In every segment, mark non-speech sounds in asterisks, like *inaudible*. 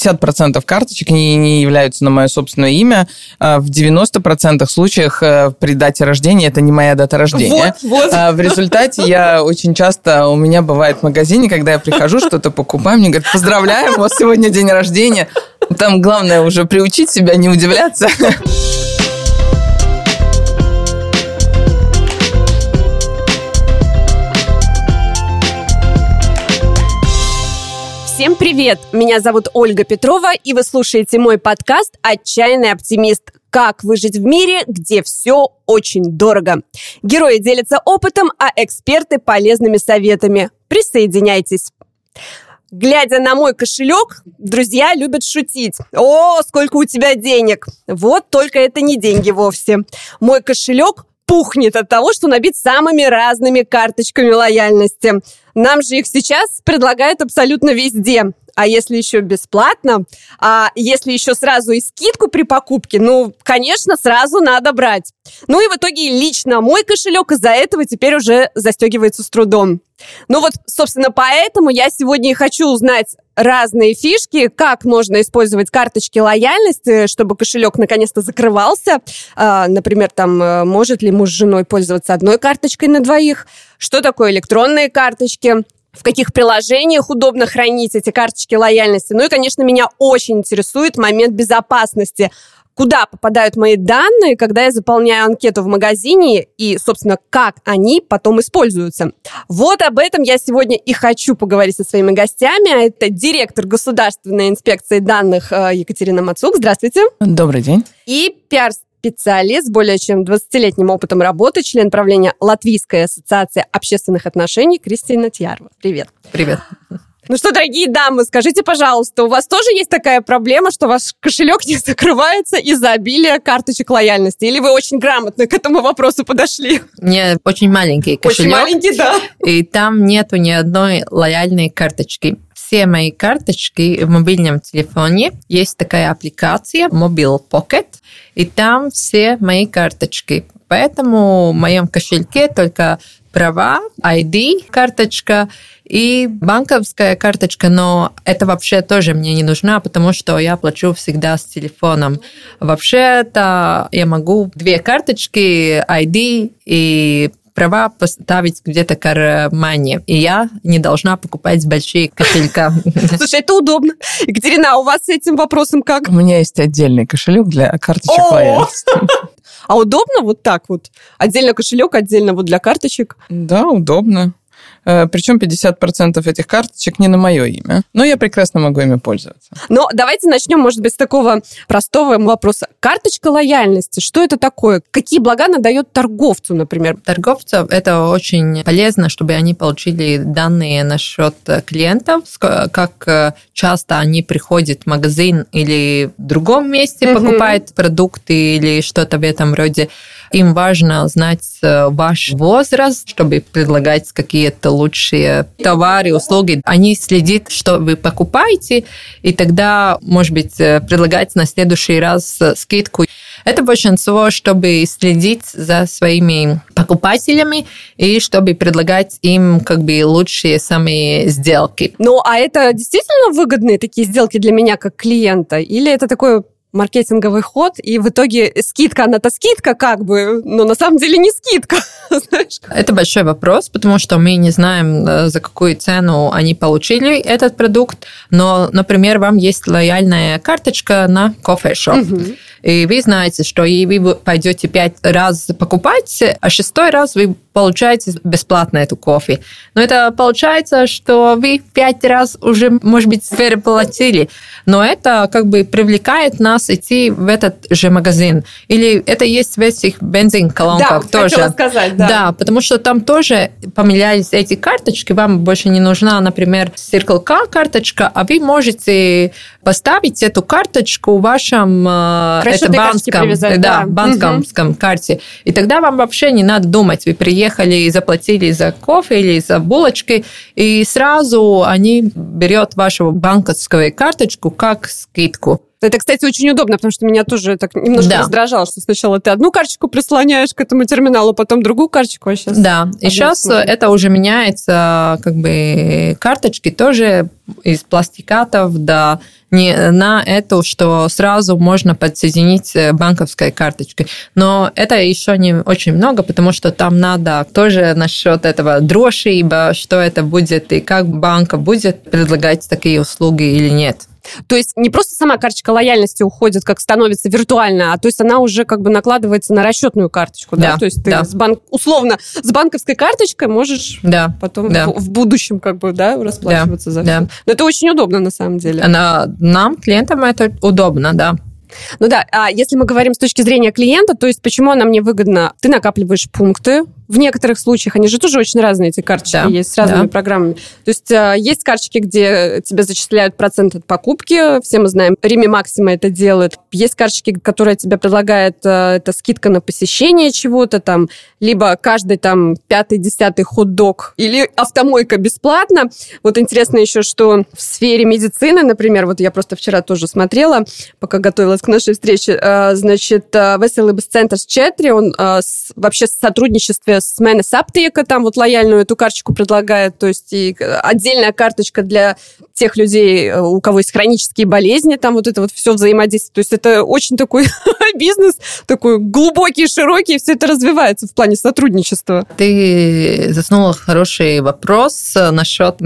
50% карточек не, не являются на мое собственное имя. А в 90% случаях э, при дате рождения это не моя дата рождения. Вот, вот. А в результате я очень часто, у меня бывает в магазине, когда я прихожу, что-то покупаю, мне говорят, поздравляем, у вас сегодня день рождения. Там главное уже приучить себя не удивляться. Всем привет! Меня зовут Ольга Петрова, и вы слушаете мой подкаст «Отчаянный оптимист. Как выжить в мире, где все очень дорого». Герои делятся опытом, а эксперты – полезными советами. Присоединяйтесь. Глядя на мой кошелек, друзья любят шутить. О, сколько у тебя денег! Вот только это не деньги вовсе. Мой кошелек пухнет от того, что набит самыми разными карточками лояльности. Нам же их сейчас предлагают абсолютно везде. А если еще бесплатно, а если еще сразу и скидку при покупке, ну, конечно, сразу надо брать. Ну и в итоге лично мой кошелек из-за этого теперь уже застегивается с трудом. Ну вот, собственно, поэтому я сегодня и хочу узнать разные фишки, как можно использовать карточки лояльности, чтобы кошелек наконец-то закрывался. А, например, там, э, может ли муж с женой пользоваться одной карточкой на двоих, что такое электронные карточки, в каких приложениях удобно хранить эти карточки лояльности. Ну и, конечно, меня очень интересует момент безопасности куда попадают мои данные, когда я заполняю анкету в магазине и, собственно, как они потом используются. Вот об этом я сегодня и хочу поговорить со своими гостями. А это директор Государственной инспекции данных э, Екатерина Мацук. Здравствуйте. Добрый день. И пиар специалист с более чем 20-летним опытом работы, член правления Латвийской ассоциации общественных отношений Кристина Тьярова. Привет. Привет. Ну что, дорогие дамы, скажите, пожалуйста, у вас тоже есть такая проблема, что ваш кошелек не *laughs* закрывается из-за обилия карточек лояльности? Или вы очень грамотно к этому вопросу подошли? Меня очень маленький кошелек. Очень маленький, да. И там нету ни одной лояльной карточки. Все мои карточки в мобильном телефоне. Есть такая аппликация Mobile Pocket, и там все мои карточки. Поэтому в моем кошельке только права, ID, карточка и банковская карточка, но это вообще тоже мне не нужна, потому что я плачу всегда с телефоном. Вообще-то я могу две карточки, ID и права поставить где-то кармане. И я не должна покупать большие кошелька. *laughs* Слушай, это удобно. Екатерина, а у вас с этим вопросом как? У меня есть отдельный кошелек для карточек. *laughs* А удобно вот так вот? Отдельно кошелек, отдельно вот для карточек? Да, удобно. Э, Причем 50% этих карточек не на мое имя. Но я прекрасно могу ими пользоваться. Но давайте начнем, может быть, с такого простого вопроса. Карточка лояльности, что это такое? Какие блага она дает торговцу, например? Торговцам это очень полезно, чтобы они получили данные насчет клиентов, как э, часто они приходят в магазин или в другом месте угу. покупают продукты или что-то в этом роде. Им важно знать э, ваш возраст, чтобы предлагать какие-то лучшие товары, услуги. Они следят, что вы покупаете, и тогда, может быть, э, предлагать на следующий раз скидку. Это большинство, чтобы следить за своими покупателями и чтобы предлагать им как бы лучшие самые сделки. Ну, а это действительно выгодные такие сделки для меня как клиента? Или это такое маркетинговый ход, и в итоге скидка, она-то скидка как бы, но на самом деле не скидка. *laughs* Знаешь? Это большой вопрос, потому что мы не знаем, э, за какую цену они получили этот продукт, но, например, вам есть лояльная карточка на кофешоп. Угу и вы знаете, что и вы пойдете пять раз покупать, а шестой раз вы получаете бесплатно эту кофе. Но это получается, что вы пять раз уже, может быть, переплатили. Но это как бы привлекает нас идти в этот же магазин. Или это есть в этих бензин-колонках да, тоже. сказать, да. Да, потому что там тоже поменялись эти карточки. Вам больше не нужна, например, Circle K карточка, а вы можете поставить эту карточку в вашем э, это банком, да, да. банковском угу. карте. И тогда вам вообще не надо думать. Вы приехали и заплатили за кофе или за булочки, и сразу они берет вашу банковскую карточку как скидку. Это, кстати, очень удобно, потому что меня тоже так немножко Да. раздражало, что сначала ты одну карточку прислоняешь к этому терминалу, потом другую карточку, а сейчас... Да, и сейчас смотрит. это уже меняется, как бы карточки тоже из пластикатов, да, не на эту, что сразу можно подсоединить э, банковской карточкой. Но это еще не очень много, потому что там надо тоже насчет этого дрошиба, что это будет и как банк будет предлагать такие услуги или нет. То есть не просто сама карточка лояльности уходит, как становится виртуально, а то есть она уже как бы накладывается на расчетную карточку, да? Да, То есть ты да. с банк... условно с банковской карточкой можешь Да, потом Да. в, в будущем как бы, да, расплачиваться за да. все. Но это очень удобно на самом деле. Она, нам, клиентам, это удобно, да. Ну да, а если мы говорим с точки зрения клиента, то есть почему она мне выгодна? Ты накапливаешь пункты. В некоторых случаях они же тоже очень разные, эти карточки Да, есть с разными да. программами. То есть а, есть карточки, где тебе зачисляют процент от покупки. Все мы знаем, Рими Максима это делает. Есть карточки, которые тебе предлагает а, это скидка на посещение чего-то там, либо каждый там пятый, десятый хот-дог или автомойка бесплатно. Вот интересно еще, что в сфере медицины, например, вот я просто вчера тоже смотрела, пока готовилась к нашей встрече, а, значит, Веселый центр с Четри, он с- вообще в сотрудничестве с Менес Аптека, там вот лояльную эту карточку предлагает, то есть и отдельная карточка для тех людей, э, у кого есть хронические болезни, там вот это вот все взаимодействие. То есть это очень такой *laughs* бизнес, такой глубокий, широкий, и все это развивается в плане сотрудничества. Ты заснула хороший вопрос э, насчет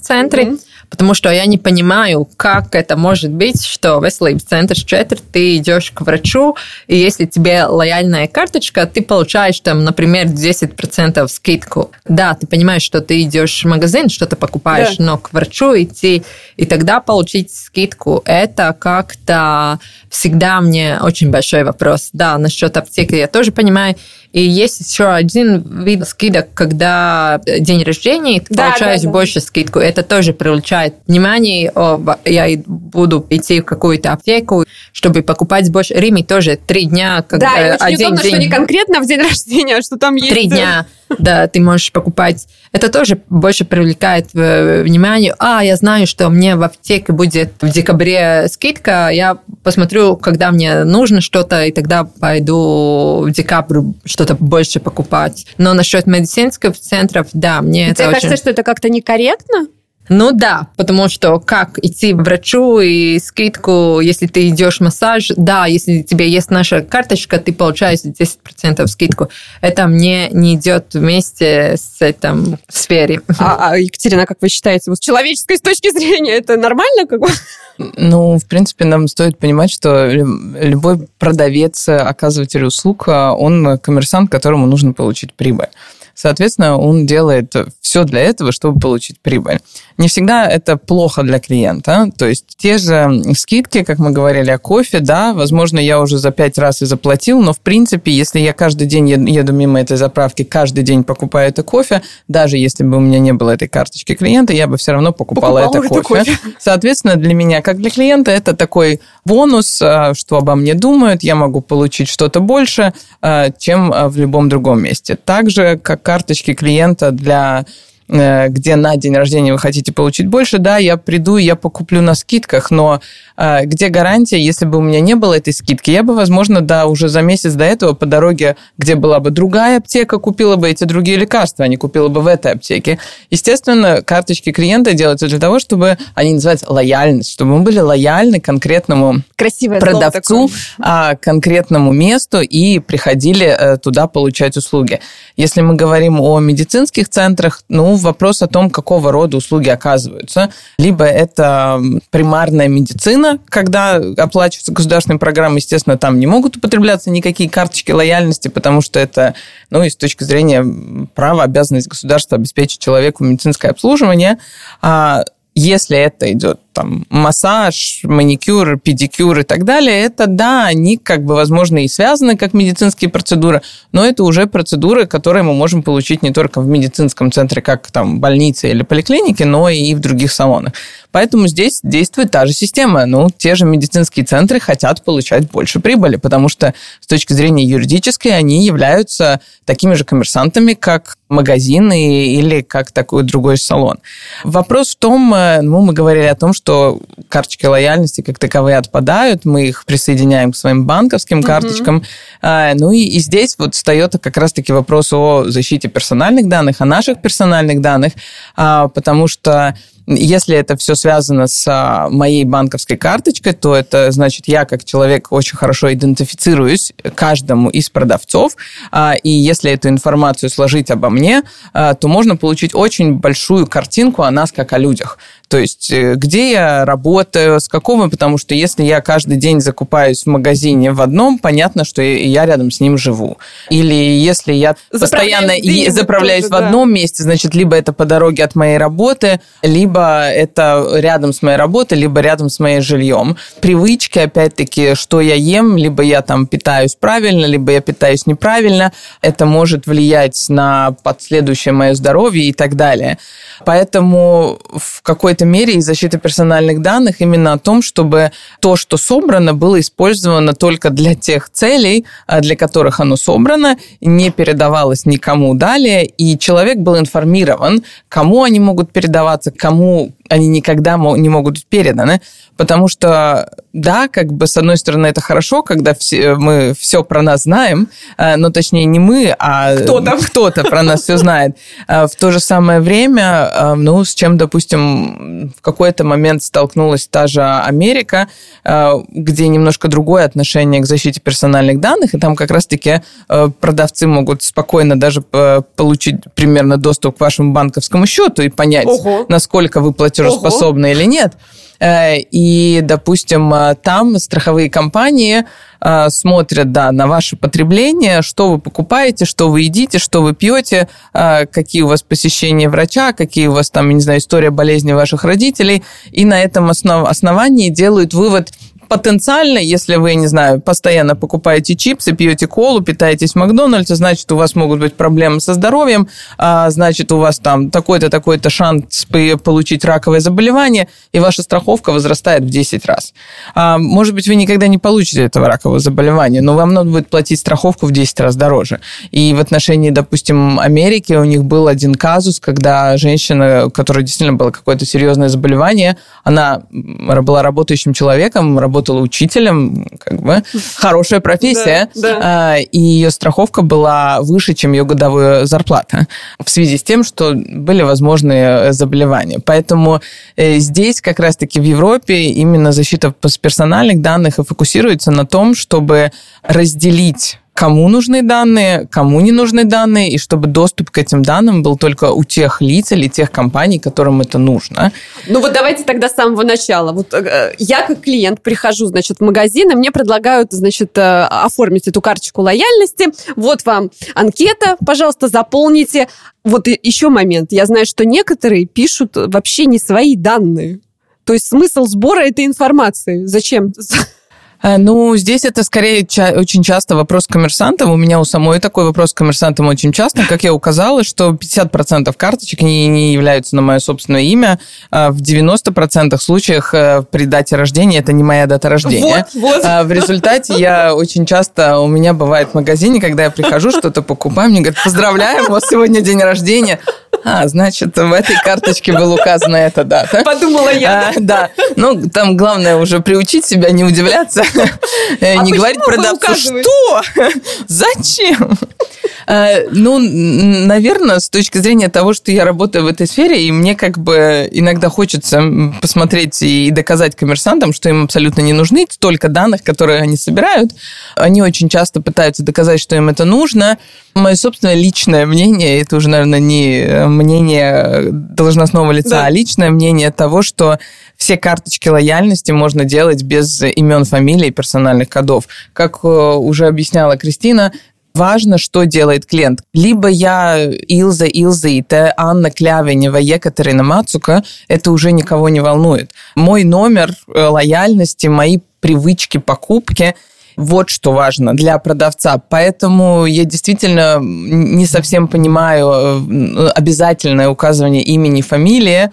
центре, Мгм. Потому что я не понимаю, как это может быть, что в Веселый центр 4 ты идешь к врачу, и если тебе лояльная карточка, ты получаешь там, например, 10% скидку. Да, ты понимаешь, что ты идешь в магазин, что-то покупаешь, Да. но к врачу идти и тогда получить скидку, это как-то всегда мне очень большой вопрос. Да, насчет аптеки я тоже понимаю. И есть еще один вид скидок, когда день рождения, и ты Да, получаешь да, да. больше скидку. Это тоже привлекает внимание. О, в- я буду идти в какую-то аптеку, чтобы покупать больше. Риме тоже три дня, когда Да, и очень один удобно, день. что не конкретно в день *laughs* рождения, а что там есть... Три дня, да, ты можешь покупать. Это тоже больше привлекает э, внимание. А, я знаю, что мне в аптеке будет в декабре скидка. Я посмотрю, когда мне нужно что-то, и тогда пойду в декабрь что-то больше покупать. Но насчет медицинских центров, да, мне Тебе это кажется, очень... что это как-то некорректно? Ну да, потому что как идти к врачу и скидку, если ты идешь в массаж, да, если у тебя есть наша карточка, ты получаешь 10% скидку. Это мне не идет вместе с этим в сфере. А, а, Екатерина, как вы считаете, вот с человеческой с точки зрения это нормально? Как бы? Ну, в принципе, нам стоит понимать, что лю- любой продавец, оказыватель услуг, а, он коммерсант, которому нужно получить прибыль. Соответственно, он делает все для этого, чтобы получить прибыль. Не всегда это плохо для клиента. То есть те же скидки, как мы говорили о кофе, да, возможно, я уже за пять раз и заплатил, но в принципе, если я каждый день ед- еду мимо этой заправки, каждый день покупаю это кофе, даже если бы у меня не было этой карточки клиента, я бы все равно покупала, Покупала это это кофе. *laughs* Соответственно, для меня, как для клиента, это такой бонус, а, что обо мне думают, я могу получить что-то больше, а, чем а, в любом другом месте. Также, как карточки клиента для где на день рождения вы хотите получить больше, да, я приду, и я покуплю на скидках, но э, где гарантия, если бы у меня не было этой скидки, я бы, возможно, да, уже за месяц до этого по дороге, где была бы другая аптека, купила бы эти другие лекарства, а не купила бы в этой аптеке. Естественно, карточки клиента делаются для того, чтобы они называются лояльность, чтобы мы были лояльны конкретному Красивое продавцу, а, конкретному месту и приходили э, туда получать услуги. Если мы говорим о медицинских центрах, ну, вопрос о том, какого рода услуги оказываются. Либо это примарная медицина, когда оплачивается государственной программой, естественно, там не могут употребляться никакие карточки лояльности, потому что это, ну, и с точки зрения права, обязанность государства обеспечить человеку медицинское обслуживание. А если это идет там массаж, маникюр, педикюр и так далее, это да, они как бы, возможно, и связаны как медицинские процедуры, но это уже процедуры, которые мы можем получить не только в медицинском центре, как там больнице или поликлинике, но и в других салонах. Поэтому здесь действует та же система. Ну, те же медицинские центры хотят получать больше прибыли, потому что с точки зрения юридической они являются такими же коммерсантами, как магазины или как такой другой салон. Вопрос в том, э, ну, мы говорили о том, что что карточки лояльности как таковые отпадают, мы их присоединяем к своим банковским карточкам. Mm-hmm. Ну и, и здесь вот встает как раз-таки вопрос о защите персональных данных, о наших персональных данных, а, потому что если это все связано с а, моей банковской карточкой, то это значит, я как человек очень хорошо идентифицируюсь каждому из продавцов, а, и если эту информацию сложить обо мне, а, то можно получить очень большую картинку о нас как о людях. То есть, э, где я работаю, с какого, потому что если я каждый день закупаюсь в магазине в одном, понятно, что я рядом с ним живу. Или если я постоянно заправляюсь тоже, в одном да. месте, значит, либо это по дороге от моей работы, либо это рядом с моей работой, либо рядом с моим жильем. Привычки, опять-таки, что я ем, либо я там питаюсь правильно, либо я питаюсь неправильно, это может влиять на последующее мое здоровье и так далее. Поэтому в какой-то мере и защита персональных данных именно о том, чтобы то, что собрано, было использовано только для тех целей, а, для которых оно собрано, не передавалось никому далее, и человек был информирован, кому они могут передаваться, кому они никогда не могут быть переданы, потому что, да, как бы, с одной стороны, это хорошо, когда все, мы все про нас знаем, э, но точнее не мы, а кто-то, кто-то про нас все знает. Э, в то же самое время, э, ну, с чем, допустим, в какой-то момент столкнулась та же Америка, где немножко другое отношение к защите персональных данных, и там как раз-таки продавцы могут спокойно даже получить примерно доступ к вашему банковскому счету и понять, Ого. насколько вы платежеспособны платежеспособны или нет. Э, и, допустим, э, там страховые компании э, смотрят да, на ваше потребление, что вы покупаете, что вы едите, что вы пьете, какие у вас посещения врача, какие у вас там, не знаю, история болезни ваших родителей, и на этом основ основании делают вывод – потенциально, если вы, не знаю, постоянно покупаете чипсы, пьете колу, питаетесь в Макдональдсе, значит, у вас могут быть проблемы со здоровьем, а, значит, у вас там такой-то, такой-то шанс получить раковое заболевание, и ваша страховка возрастает в 10 раз. А, может быть, вы никогда не получите этого ракового заболевания, но вам надо будет платить страховку в 10 раз дороже. И в отношении, допустим, Америки у них был один казус, когда женщина, у которой действительно было какое-то серьезное заболевание, она была работающим человеком, работала работала учителем, как бы хорошая профессия, да, да. А, и ее страховка была выше, чем ее годовая зарплата в связи с тем, что были возможные заболевания. Поэтому э, здесь как раз-таки в Европе именно защита персональных данных и фокусируется на том, чтобы разделить кому нужны данные, кому не нужны данные, и чтобы доступ к этим данным был только у тех лиц или тех компаний, которым это нужно. Ну вот давайте тогда с самого начала. Вот э, я как клиент прихожу, значит, в магазин, и мне предлагают, значит, э, оформить эту карточку лояльности. Вот вам анкета, пожалуйста, заполните. Вот еще момент. Я знаю, что некоторые пишут вообще не свои данные. То есть смысл сбора этой информации. Зачем? Э, ну, здесь это скорее ча- очень часто вопрос к коммерсантам. У меня у самой такой вопрос к коммерсантам очень часто. Как я указала, что 50% карточек не, не являются на мое собственное имя. А в 90% случаях э, при дате рождения это не моя дата рождения. Вот, вот. А в результате я очень часто, у меня бывает в магазине, когда я прихожу, что-то покупаю, мне говорят, поздравляем, у вас сегодня день рождения. А, значит, в этой карточке была указана эта дата. Подумала я. А, да. Ну, там главное уже приучить себя не удивляться, э, не говорить продавцу, что? Зачем? Э, ну, наверное, с точки зрения того, что я работаю в этой сфере, и мне как бы иногда хочется посмотреть и доказать коммерсантам, что им абсолютно не нужны столько данных, которые они собирают. Они очень часто пытаются доказать, что им это нужно. Мое собственное личное мнение, это уже, наверное, не мнение должностного лица, да. а личное мнение того, что все карточки лояльности можно делать без имен, фамилий, персональных кодов. Как э, уже объясняла Кристина, Важно, что делает клиент. Либо я Илза Илзаите, Анна Клявенева, Екатерина Мацука, это уже никого не волнует. Мой номер э, лояльности, мои привычки покупки вот что важно для продавца. Поэтому я действительно не совсем понимаю э, обязательное указывание имени, фамилии,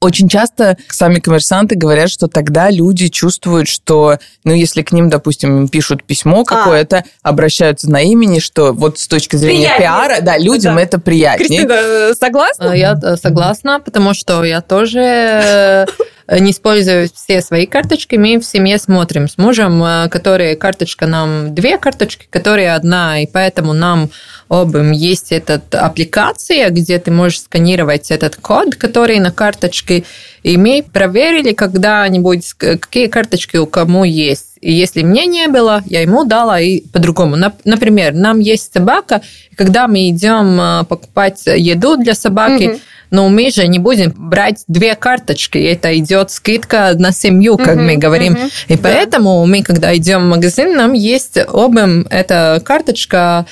очень часто сами коммерсанты говорят, что тогда люди чувствуют, что, ну, если к ним, допустим, пишут письмо а. какое-то, а. обращаются на имени, что вот с точки зрения приятнее. пиара, да, людям да. это приятнее. Кристина, согласна? Я согласна, потому что я тоже не используя все свои карточки, мы в семье смотрим с мужем, которые карточка нам две карточки, которые одна, и поэтому нам обым есть эта аппликация, где ты можешь сканировать этот код, который на карточке, и мы проверили когда-нибудь, какие карточки у кому есть. И если мне не было, я ему дала и по-другому. Например, нам есть собака, и когда мы идем покупать еду для собаки, mm-hmm но мы же не будем брать две карточки, это идет скидка на семью, как uh-huh, мы говорим. Uh-huh, и поэтому мы, когда идем в магазин, нам есть обым эта карточка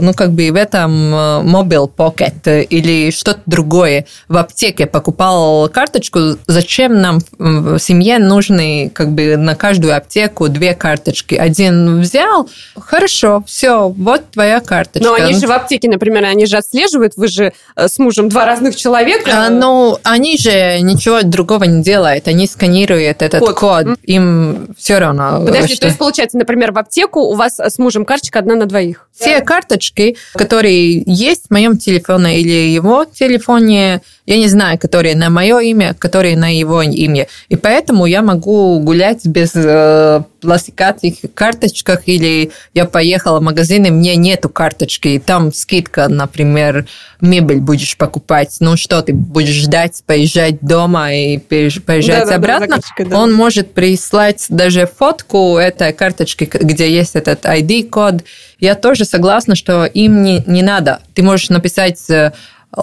ну, как бы в этом Mobile э, Pocket или что-то другое. В аптеке покупал карточку, зачем нам в семье нужны как бы на каждую аптеку две карточки? Один взял, хорошо, все, вот твоя карточка. Но они же в аптеке, например, они же отслеживают, вы же э, с мужем два разных человека. А, ну, они же ничего другого не делают, они сканируют этот код, код. им все равно. Подожди, что... то есть получается, например, в аптеку у вас с мужем карточка одна на двоих? Все карты карточки, которые есть в моем телефоне или его телефоне, я не знаю, которые на мое имя, которые на его имя. И поэтому я могу гулять без э, пластикатых карточках, или я поехала в магазин, и мне нету карточки, и там скидка, например, мебель будешь покупать, ну что, ты будешь ждать, поезжать дома и поезжать да, обратно, да, да, он может прислать даже фотку этой карточки, где есть этот ID-код. Я тоже согласна, что им не, не надо. Ты можешь написать э,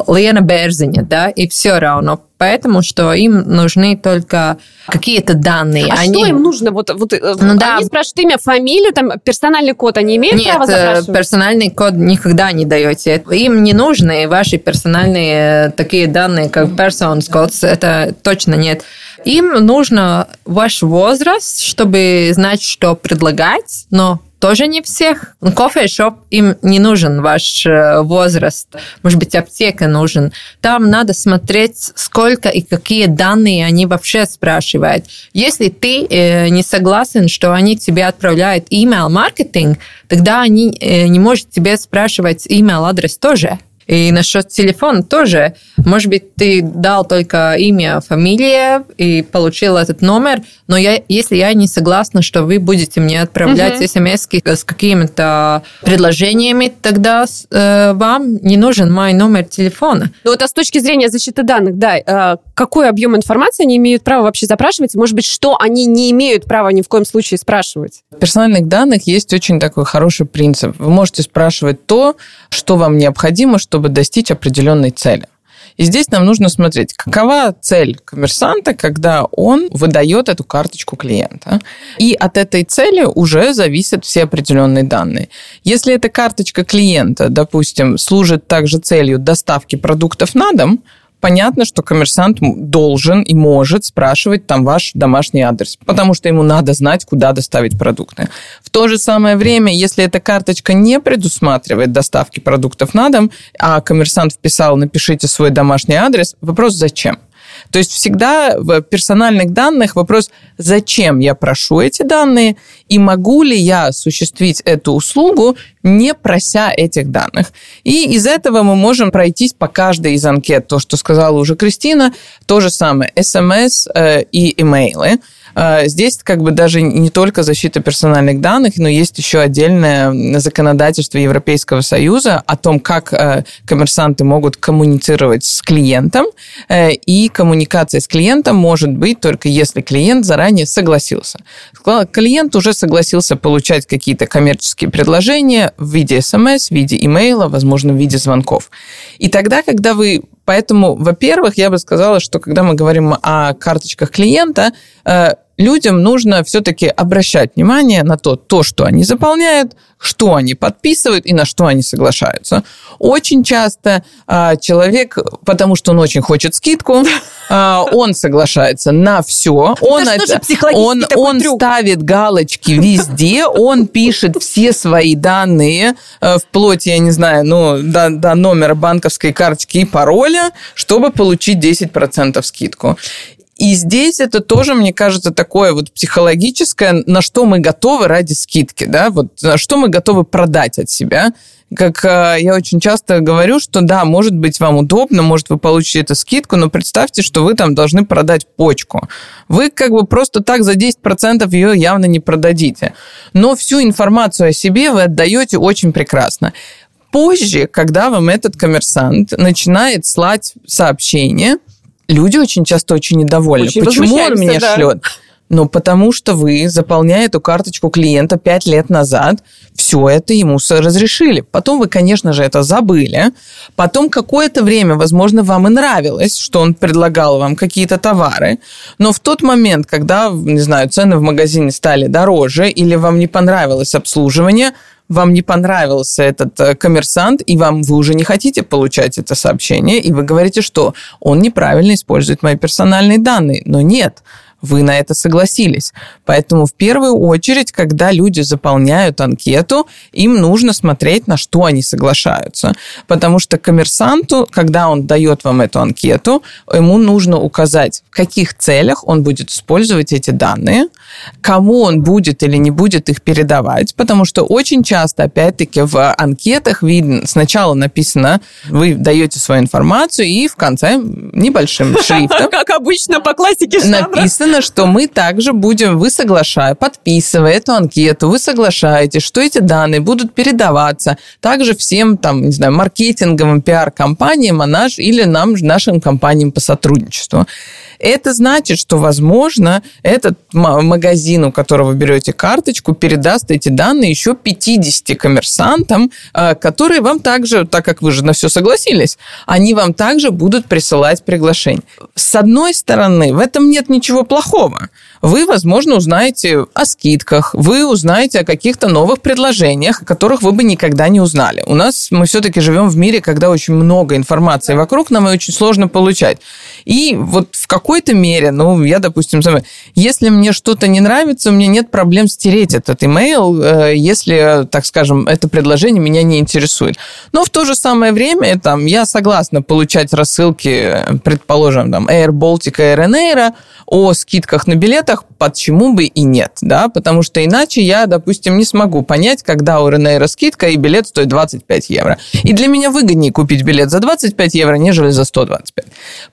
Лена Берзиня, да, и все равно. Поэтому, что им нужны только какие-то данные. А они... что им нужно? Вот, вот э, ну, они да. спрашивают имя, фамилию, там персональный код, они имеют Нет, право э, запрашивать? персональный код никогда не даете. Им не нужны ваши персональные такие данные, как persons codes, это точно нет. Им нужно ваш возраст, чтобы знать, что предлагать, но тоже не всех. Кофе-шоп, им не нужен ваш э, возраст. Может быть, аптека нужен. Там надо смотреть, сколько и какие данные они вообще спрашивают. Если ты э, не согласен, что они тебе отправляют email маркетинг, тогда они э, не могут тебе спрашивать email адрес тоже. И насчет телефона тоже. Может быть, ты дал только имя, фамилия и получил этот номер, но я, если я не согласна, что вы будете мне отправлять uh-huh. смс с какими-то предложениями, тогда э, вам не нужен мой номер телефона. Ну, это с точки зрения защиты данных, да. Э, какой объем информации они имеют право вообще запрашивать? Может быть, что они не имеют права ни в коем случае спрашивать? В персональных данных есть очень такой хороший принцип. Вы можете спрашивать то, что вам необходимо, что чтобы достичь определенной цели. И здесь нам нужно смотреть, какова цель коммерсанта, когда он выдает эту карточку клиента. И от этой цели уже зависят все определенные данные. Если эта карточка клиента, допустим, служит также целью доставки продуктов на дом, понятно, что коммерсант должен и может спрашивать там ваш домашний адрес, потому что ему надо знать, куда доставить продукты. В то же самое время, если эта карточка не предусматривает доставки продуктов на дом, а коммерсант вписал «напишите свой домашний адрес», вопрос «зачем?». То есть всегда в персональных данных вопрос, зачем я прошу эти данные и могу ли я осуществить эту услугу, не прося этих данных. И из этого мы можем пройтись по каждой из анкет. То, что сказала уже Кристина, то же самое, смс э, и имейлы. А, здесь как бы даже не только защита персональных данных, но есть еще отдельное законодательство Европейского Союза о том, как э, коммерсанты могут коммуницировать с клиентом. Э, и коммуникация с клиентом может быть только если клиент заранее согласился. Клиент уже согласился получать какие-то коммерческие предложения в виде смс, в виде имейла, возможно, в виде звонков. И тогда, когда вы Поэтому, во-первых, я бы сказала, что когда мы говорим о карточках клиента, э, людям нужно все-таки обращать внимание на то, то, что они заполняют, что они подписывают и на что они соглашаются. Очень часто а, человек, потому что он очень хочет скидку, а, он соглашается на все. Он, это, он, он ставит галочки везде, он пишет все свои данные, э, вплоть, я не знаю, ну, до, до номера банковской карточки и пароля, чтобы получить 10% скидку. И здесь это тоже, мне кажется, такое вот психологическое, на что мы готовы ради скидки, да, вот на что мы готовы продать от себя. Как э, я очень часто говорю, что да, может быть вам удобно, может вы получите эту скидку, но представьте, что вы там должны продать почку. Вы как бы просто так за 10% ее явно не продадите. Но всю информацию о себе вы отдаете очень прекрасно. Позже, когда вам этот коммерсант начинает слать сообщение, люди очень часто очень недовольны. Очень Почему он мне да. шлет? Ну, потому что вы, заполняя эту карточку клиента пять лет назад, все это ему разрешили. Потом вы, конечно же, это забыли. Потом какое-то время, возможно, вам и нравилось, что он предлагал вам какие-то товары. Но в тот момент, когда, не знаю, цены в магазине стали дороже или вам не понравилось обслуживание, вам не понравился этот э, коммерсант, и вам вы уже не хотите получать это сообщение, и вы говорите, что он неправильно использует мои персональные данные. Но нет, вы на это согласились. Поэтому в первую очередь, когда люди заполняют анкету, им нужно смотреть, на что они соглашаются. Потому что коммерсанту, когда он дает вам эту анкету, ему нужно указать, в каких целях он будет использовать эти данные, кому он будет или не будет их передавать. Потому что очень часто, опять-таки, в анкетах видно, сначала написано, вы даете свою информацию, и в конце небольшим *laughs* шрифтом Как обычно по классике жанра. Написано, что мы также будем, вы соглашая, подписывая эту анкету, вы соглашаетесь, что эти данные будут передаваться также всем, там, не знаю, маркетинговым пиар-компаниям, а наш, или нам, нашим компаниям по сотрудничеству. Это значит, что, возможно, этот магазин, у которого берете карточку, передаст эти данные еще 50 коммерсантам, э, которые вам также, так как вы же на все согласились, они вам также будут присылать приглашение. С одной стороны, в этом нет ничего плохого плохого. Вы, возможно, узнаете о скидках, вы узнаете о каких-то новых предложениях, о которых вы бы никогда не узнали. У нас мы все-таки живем в мире, когда очень много информации вокруг, нам ее очень сложно получать. И вот в какой-то мере, ну, я, допустим, сама- если мне что-то не нравится, у меня нет проблем стереть этот имейл, э, если, так скажем, это предложение меня не интересует. Но в то же самое время там, я согласна получать рассылки, э, предположим, там, Air Baltic, Air Air о скидках на билетах, почему бы и нет, да, потому что иначе я, допустим, не смогу понять, когда у Ryanair скидка и билет стоит 25 евро. И для меня выгоднее купить билет за 25 евро, нежели за 125.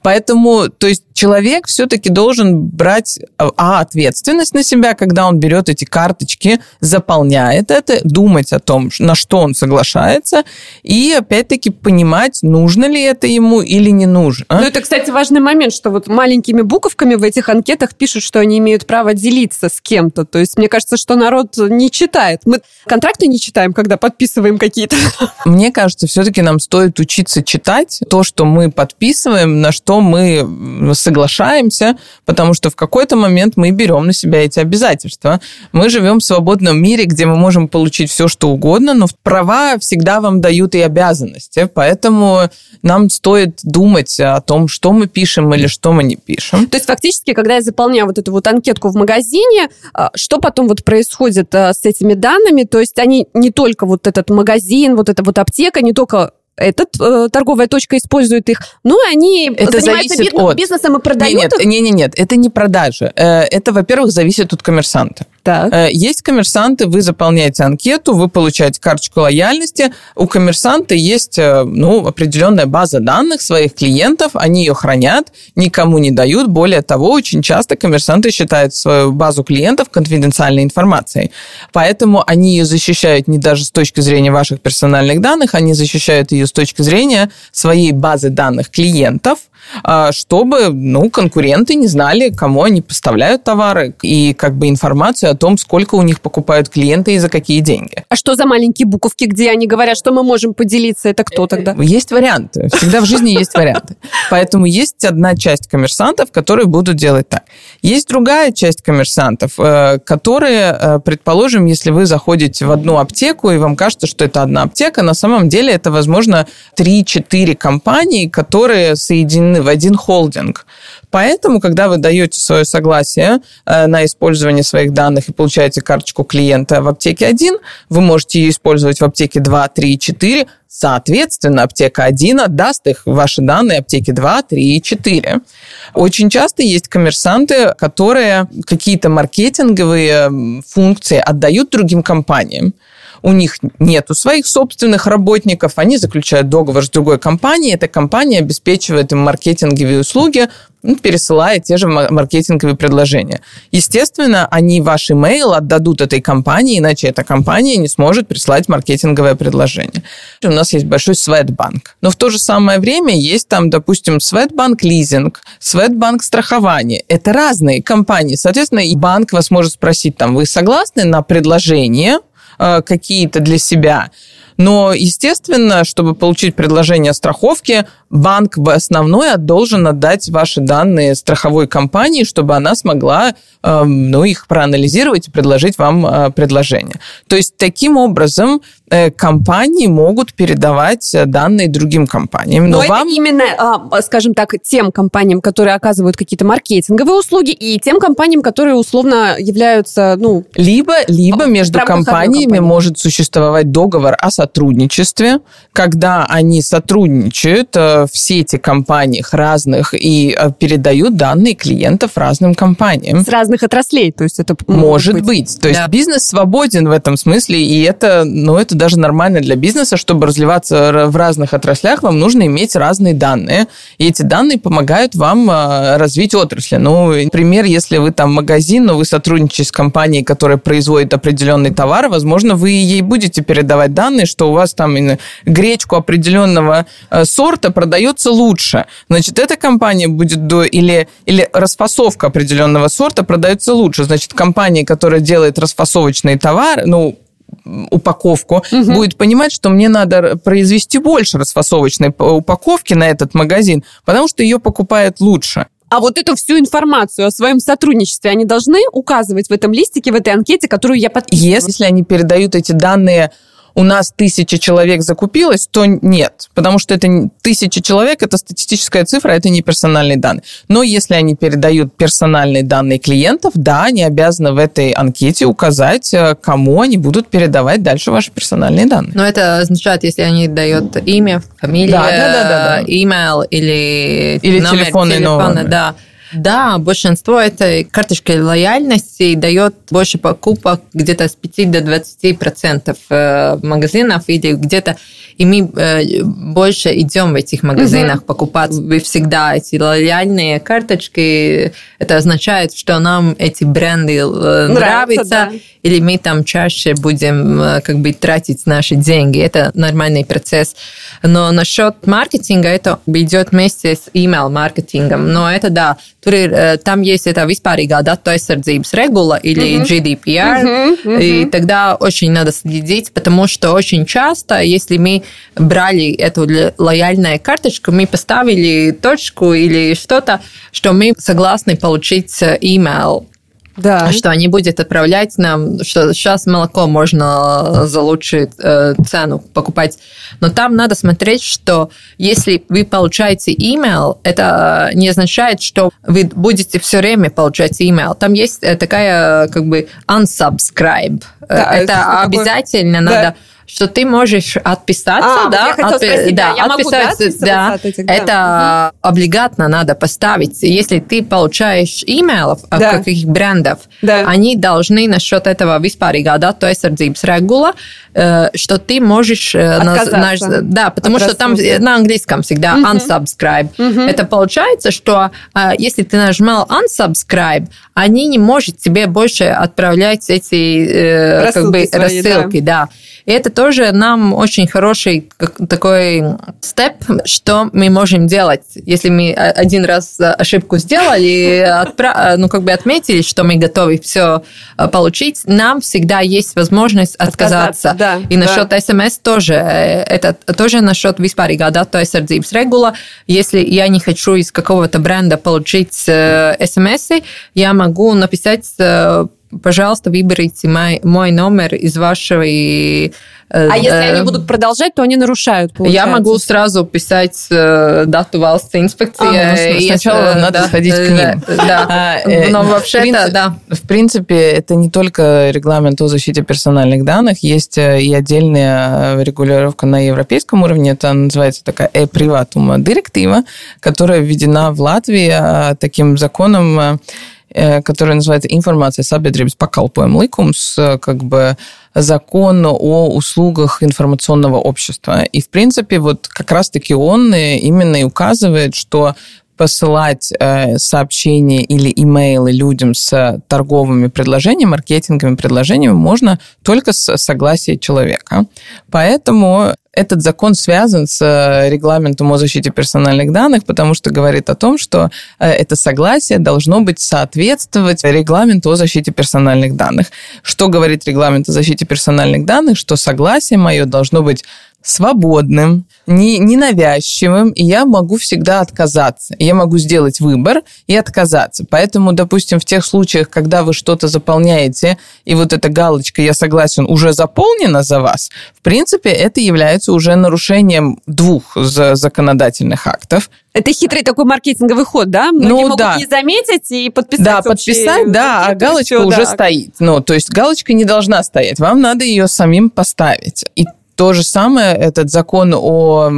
Поэтому, то есть человек все-таки должен брать а, ответственность на себя, когда он берет эти карточки, заполняет это, думать о том, на что он соглашается, и опять-таки понимать, нужно ли это ему или не нужно. Ну, это, кстати, важный момент, что вот маленькими буковками в этих анкетах пишут, что они имеют право делиться с кем-то. То есть, мне кажется, что народ не читает. Мы контракты не читаем, когда подписываем какие-то. Мне кажется, все-таки нам стоит учиться читать то, что мы подписываем, на что мы соглашаемся, потому что в какой-то момент мы берем на себя эти обязательства. Мы живем в свободном мире, где мы можем получить все, что угодно, но права всегда вам дают и обязанности, поэтому нам стоит думать о том, что мы пишем или что мы не пишем. То есть, фактически, когда я заполняю вот эту вот анкетку в магазине, а, что потом вот происходит а, с этими данными? То есть, они не только вот этот магазин, вот эта вот аптека, не только этот э, торговая точка использует их, но и они Это занимаются бит- от- бизнесом и продают Нет, их. нет, нет, нет, это не продажи. Э, Это, во-первых, зависит от коммерсанта. Так. Э, Есть коммерсанты, вы заполняете анкету, вы получаете карточку лояльности. У коммерсанта есть э, ну, определенная база данных своих клиентов, они ее хранят, никому не дают. Более того, очень часто коммерсанты считают свою базу клиентов конфиденциальной информацией. Поэтому они ее защищают не даже с точки зрения ваших персональных данных, они защищают ее с точки зрения своей базы данных клиентов, чтобы ну, конкуренты не знали, кому они поставляют товары, и как бы информацию о том, сколько у них покупают клиенты и за какие деньги. А что за маленькие буковки, где они говорят, что мы можем поделиться? Это кто тогда? Есть варианты. Всегда в жизни есть варианты. Поэтому есть одна часть коммерсантов, которые будут делать так. Есть другая часть коммерсантов, э, которые, э, предположим, если вы заходите в одну аптеку, и вам кажется, что это одна аптека, на самом деле это, возможно, 3-4 компании, которые соединены в один холдинг. Поэтому, когда вы даете свое согласие э, на использование своих данных и получаете карточку клиента в аптеке 1, вы можете ее использовать в аптеке 2, 3, 4. Соответственно, аптека 1 отдаст их ваши данные аптеке 2, 3 и 4. Очень часто есть коммерсанты, которые какие-то маркетинговые функции отдают другим компаниям у них нету своих собственных работников, они заключают договор с другой компанией, эта компания обеспечивает им маркетинговые услуги, ну, пересылая те же маркетинговые предложения. Естественно, они ваш имейл отдадут этой компании, иначе эта компания не сможет прислать маркетинговое предложение. У нас есть большой Светбанк. Но в то же самое время есть там, допустим, Светбанк лизинг, Светбанк страхование. Это разные компании. Соответственно, и банк вас может спросить, там, вы согласны на предложение, какие-то для себя. Но, естественно, чтобы получить предложение о страховке, банк в основной должен отдать ваши данные страховой компании, чтобы она смогла эм, ну, их проанализировать и предложить вам э, предложение. То есть таким образом э, компании могут передавать данные другим компаниям. Но, но вам... это именно, а, скажем так, тем компаниям, которые оказывают какие-то маркетинговые услуги, и тем компаниям, которые условно являются, ну... Либо, либо между компаниями может существовать договор о сотрудничестве сотрудничестве, когда они сотрудничают э, в сети компаниях разных и э, передают данные клиентов разным компаниям. С разных отраслей, то есть это может быть. быть. То есть да. бизнес свободен в этом смысле, и это, ну, это даже нормально для бизнеса, чтобы развиваться в разных отраслях, вам нужно иметь разные данные, и эти данные помогают вам э, развить отрасли. Ну, например, если вы там магазин, но вы сотрудничаете с компанией, которая производит определенный товар, возможно, вы ей будете передавать данные, что у вас там гречку определенного э, сорта продается лучше. Значит, эта компания будет до... Или, или расфасовка определенного сорта продается лучше. Значит, компания, которая делает расфасовочные товары, ну, упаковку, угу. будет понимать, что мне надо произвести больше расфасовочной упаковки на этот магазин, потому что ее покупают лучше. А вот эту всю информацию о своем сотрудничестве они должны указывать в этом листике, в этой анкете, которую я подписываю? Если они передают эти данные у нас тысяча человек закупилось, то нет, потому что это тысяча человек, это статистическая цифра, это не персональные данные. Но если они передают персональные данные клиентов, да, они обязаны в этой анкете указать, э, кому они будут передавать дальше ваши персональные данные. Но это означает, если они дают имя, фамилию, да, да, да, да, да. имейл или, или номер телефонный телефона, номер. да да, большинство этой карточки лояльности дает больше покупок где-то с 5 до 20 процентов э, магазинов или где-то и мы э, больше идем в этих магазинах угу. покупать вы всегда эти лояльные карточки. Это означает, что нам эти бренды э, нравятся, нравятся да. или мы там чаще будем э, как бы тратить наши деньги. Это нормальный процесс. Но насчет маркетинга это идет вместе с email маркетингом. Но это да, там есть это vispārīgā datu aizsardzības регула или uh-huh. GDPR, uh-huh, uh-huh. и тогда очень надо следить, потому что очень часто, если мы брали эту лояльную карточку, мы поставили точку или что-то, что мы согласны получить email да. что они будут отправлять нам, что сейчас молоко можно за лучшую э, цену покупать. Но там надо смотреть, что если вы получаете email, это не означает, что вы будете все время получать email. Там есть э, такая как бы unsubscribe. Да, это, это обязательно такое... надо что ты можешь отписаться, а, да, я отпи... спросить, да, да, я отписаться, могу, да, от этих, да, это угу. облигатно надо поставить. Если ты получаешь имейлов от да. каких брендов, да. они должны насчет этого vispārīgā datu aizsardzības regula, э, что ты можешь... Э, наш, да, потому что там на английском всегда угу. unsubscribe. Угу. Это получается, что э, если ты нажимал unsubscribe, они не могут тебе больше отправлять эти рассылки как бы, свои, рассылки, да. да. И это тоже нам очень хороший такой степ, что мы можем делать. Если мы один раз ошибку сделали, *laughs* отпра- ну, как бы отметили, что мы готовы все получить, нам всегда есть возможность отказаться. отказаться да, и насчет да. СМС тоже. Это тоже насчет vispārīgā datu aizsardzības регула. Если я не хочу из какого-то бренда получить СМС, я могу написать пожалуйста, выберите мой, мой номер из вашего... И, э, а если они будут продолжать, то они нарушают, получается. Я могу сразу писать э, дату valsts инспекции. А, ну, сначала если, надо да, сходить к ним. Да, а, э, но вообще-то, да. В принципе, это не только регламент о защите персональных данных, есть и отдельная регулировка на европейском уровне, это называется такая e-privatum директива, которая введена в Латвии а, таким законом, Э, который называется «Информация sabiedrības pakalpojumu likums», э, как бы закон о услугах информационного общества. И, в принципе, вот как раз-таки он именно и указывает, что посылать э, сообщения или имейлы людям с торговыми предложениями, маркетинговыми предложениями можно только с согласия человека. Поэтому этот закон связан с э, регламентом о защите персональных данных, потому что говорит о том, что э, это согласие должно быть соответствовать регламенту о защите персональных данных. Что говорит регламент о защите персональных данных? Что согласие мое должно быть свободным, не, ненавязчивым, и я могу всегда отказаться. Я могу сделать выбор и отказаться. Поэтому, допустим, в тех случаях, когда вы что-то заполняете, и вот эта галочка «я согласен» уже заполнена за вас, в принципе, это является уже нарушением двух законодательных актов. Это хитрый такой маркетинговый ход, да? Многие ну, могут да. не заметить и подписать. Да, подписать, да, а галочка уже да. стоит. Ну, то есть галочка не должна стоять, вам надо ее самим поставить. И то же самое, этот закон о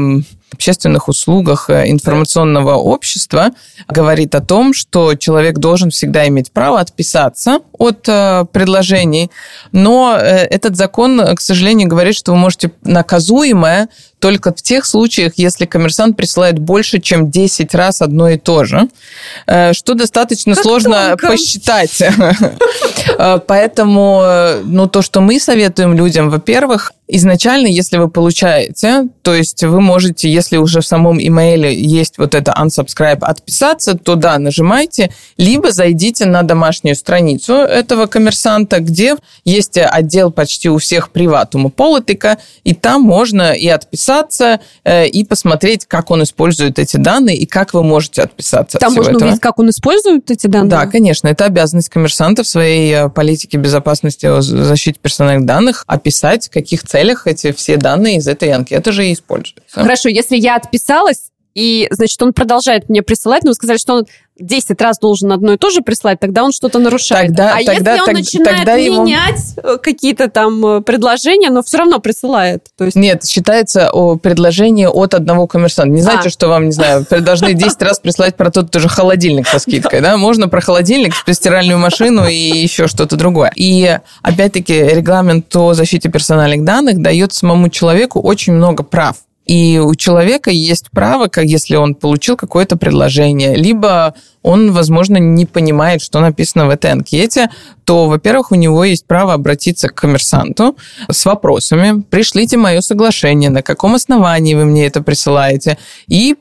общественных услугах э, информационного общества говорит о том, что человек должен всегда иметь право отписаться от э, предложений, но э, этот закон, к сожалению, говорит, что вы можете наказуемое только в тех случаях, если коммерсант присылает больше, чем 10 раз одно и то же, что достаточно как сложно тонко. посчитать. Поэтому ну, то, что мы советуем людям, во-первых, изначально, если вы получаете, то есть вы можете, если уже в самом имейле есть вот это unsubscribe, отписаться, то да, нажимайте, либо зайдите на домашнюю страницу этого коммерсанта, где есть отдел почти у всех приватума политика, и там можно и отписаться, э, и посмотреть, как он использует эти данные, и как вы можете отписаться Там можно этого. увидеть, как он использует эти данные? Да, конечно, это обязанность коммерсанта в своей э, политике безопасности о защите персональных данных описать, каких целей целях эти все данные из этой анкеты же и используются. Хорошо, если я отписалась, и, значит, он продолжает мне присылать, но вы сказали, что он 10 раз должен одно и то же прислать, тогда он что-то нарушает. Тогда, а тогда, если он так, начинает тогда менять его... Э, какие-то там э, предложения, но все равно присылает? То есть... Нет, считается о предложении от одного коммерсанта. Не значит, а. что вам, не знаю, должны 10 раз прислать про тот же холодильник со скидкой, да? Можно про холодильник, про стиральную машину и еще что-то другое. И, опять-таки, регламент о защите персональных данных дает самому человеку очень много прав. И у человека есть право, как если он получил какое-то предложение, либо он, возможно, не понимает, что написано в этой анкете, то, во-первых, у него есть право обратиться к коммерсанту с вопросами. Пришлите мое соглашение, на каком основании вы мне это присылаете, и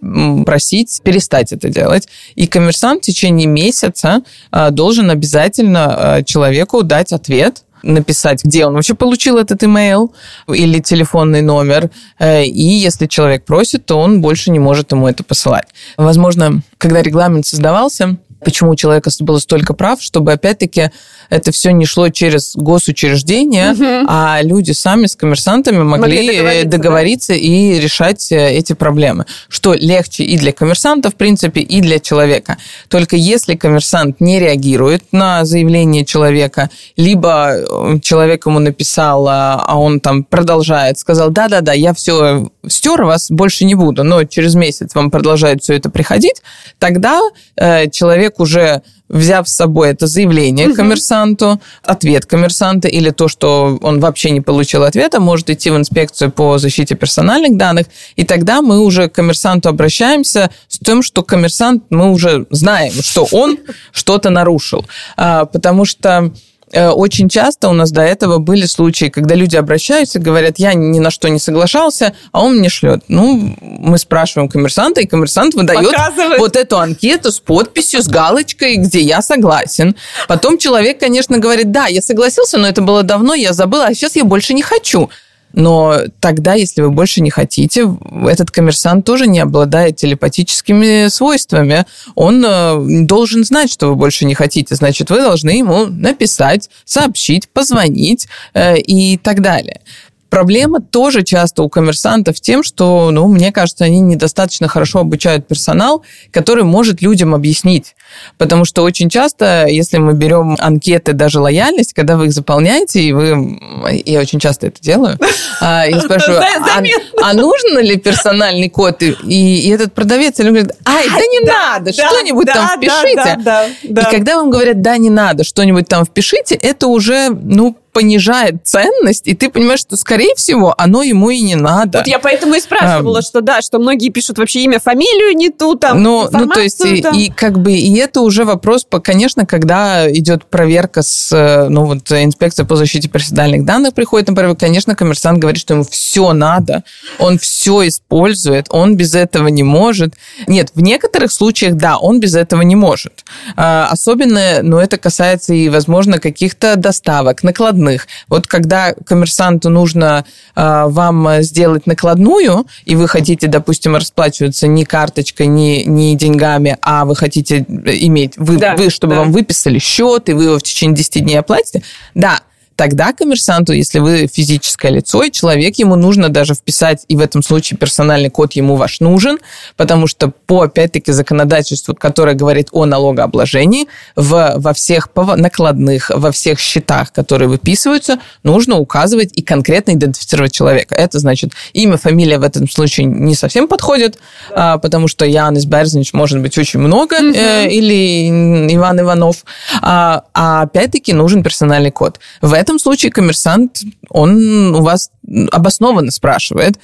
просить перестать это делать. И коммерсант в течение месяца а, должен обязательно а, человеку дать ответ написать, где он вообще получил этот имейл или телефонный номер. Э, и если человек просит, то он больше не может ему это посылать. Возможно, когда регламент создавался, почему у человека было столько прав, чтобы, опять-таки, это все не шло через госучреждения, угу. а люди сами с коммерсантами могли, могли договориться, договориться да? и решать э, эти проблемы. Что легче и для коммерсанта, в принципе, и для человека. Только если коммерсант не реагирует на заявление человека, либо э, человек ему написал, а, а он там продолжает, сказал, да-да-да, я все стер, вас больше не буду, но через месяц вам продолжает все это приходить, тогда э, человек уже взяв с собой это заявление угу. коммерсанту, ответ коммерсанта или то, что он вообще не получил ответа, может идти в инспекцию по защите персональных данных, и тогда мы уже к коммерсанту обращаемся с тем, что коммерсант, мы уже знаем, что он что-то нарушил. А, потому что очень часто у нас до этого были случаи, когда люди обращаются, говорят, я ни на что не соглашался, а он мне шлет. Ну, мы спрашиваем коммерсанта, и коммерсант выдает Показывает. вот эту анкету с подписью, с галочкой, где я согласен. Потом человек, конечно, говорит, да, я согласился, но это было давно, я забыла, а сейчас я больше не хочу. Но тогда, если вы больше не хотите, этот коммерсант тоже не обладает телепатическими свойствами. Он э, должен знать, что вы больше не хотите. Значит, вы должны ему написать, сообщить, позвонить э, и так далее. Проблема тоже часто у коммерсантов тем, что, ну, мне кажется, они недостаточно хорошо обучают персонал, который может людям объяснить. Потому что очень часто, если мы берем анкеты даже лояльность, когда вы их заполняете, и вы... Я очень часто это делаю. *laughs* А, я спрашиваю, а, а нужно ли персональный код? И, и этот продавец говорит, ай, да не надо, что-нибудь там впишите. И когда вам говорят, да, не надо, что-нибудь там впишите, это уже, ну, понижает ценность, и ты понимаешь, что, скорее всего, оно ему и не надо. Вот я поэтому и спрашивала, а, что да, что многие пишут вообще имя, фамилию не ту, там, ну, ну то есть, и, и как бы, и это уже вопрос, конечно, когда идет проверка с, э, ну, вот, инспекция по защите персональных данных приходит на проверку, конечно, коммерсант говорит, что ему все надо, он все использует, он без этого не может. Нет, в некоторых случаях, да, он без этого не может. А, особенно, ну, это касается и, возможно, каких-то доставок, накладных накладных. Вот когда коммерсанту нужно э, вам сделать накладную, и вы хотите, допустим, расплачиваться не карточкой, не, не деньгами, а вы хотите иметь, вы, да, вы чтобы да. вам выписали счет, и вы его в течение 10 дней оплатите, да, тогда коммерсанту, если вы физическое лицо, и человек, ему нужно даже вписать, и в этом случае персональный код ему ваш нужен, потому что по, опять-таки, законодательству, которое говорит о налогообложении, в, во всех накладных, во всех счетах, которые выписываются, нужно указывать и конкретно идентифицировать человека. Это значит, имя, фамилия в этом случае не совсем подходит, да. потому что Янис Берзнич может быть очень много, угу. э, или Иван Иванов, а, а опять-таки нужен персональный код. В этом случае коммерсант, он у вас обоснованно спрашивает,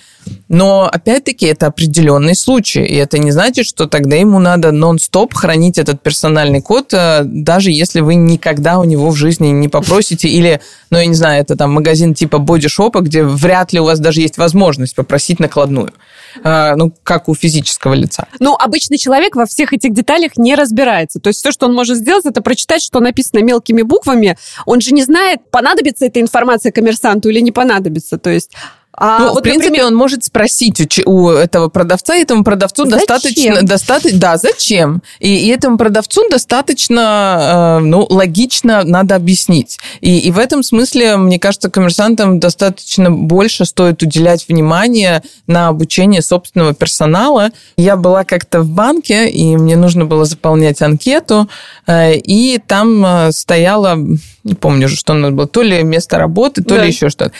но опять-таки это определенный случай, и это не значит, что тогда ему надо нон-стоп хранить этот персональный код, э, даже если вы никогда у него в жизни не попросите, или, ну, я не знаю, это там магазин типа бодишопа, где вряд ли у вас даже есть возможность попросить накладную, э, ну, как у физического лица. Ну, обычный человек во всех этих деталях не разбирается. То есть все, что он может сделать, это прочитать, что написано мелкими буквами. Он же не знает, понадобится эта информация коммерсанту или не понадобится. То есть а ну, вот, в принципе, например... он может спросить у, у этого продавца, и этому продавцу зачем? достаточно, достаточно, да, зачем? И, и этому продавцу достаточно, э, ну, логично надо объяснить. И, и в этом смысле, мне кажется, коммерсантам достаточно больше стоит уделять внимание на обучение собственного персонала. Я была как-то в банке, и мне нужно было заполнять анкету, э, и там э, стояло, не помню, что оно было, то ли место работы, то да. ли еще что-то.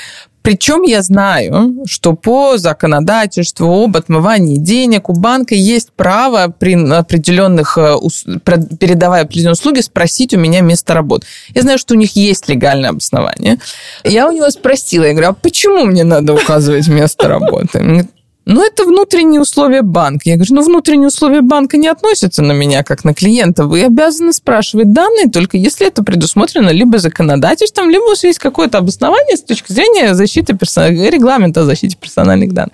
Причем я знаю, что по законодательству об отмывании денег у банка есть право при определенных, э, передавая определенные услуги, спросить у меня место работы. Я знаю, что у них есть легальное обоснование. Я у него спросила, я говорю, а почему мне надо указывать место работы? Ну, это внутренние условия банка. Я говорю, ну, внутренние условия банка не относятся на меня как на клиента. Вы обязаны спрашивать данные только если это предусмотрено либо законодательством, либо у вас есть какое-то обоснование с точки зрения защиты персонала, регламента о защите персональных данных.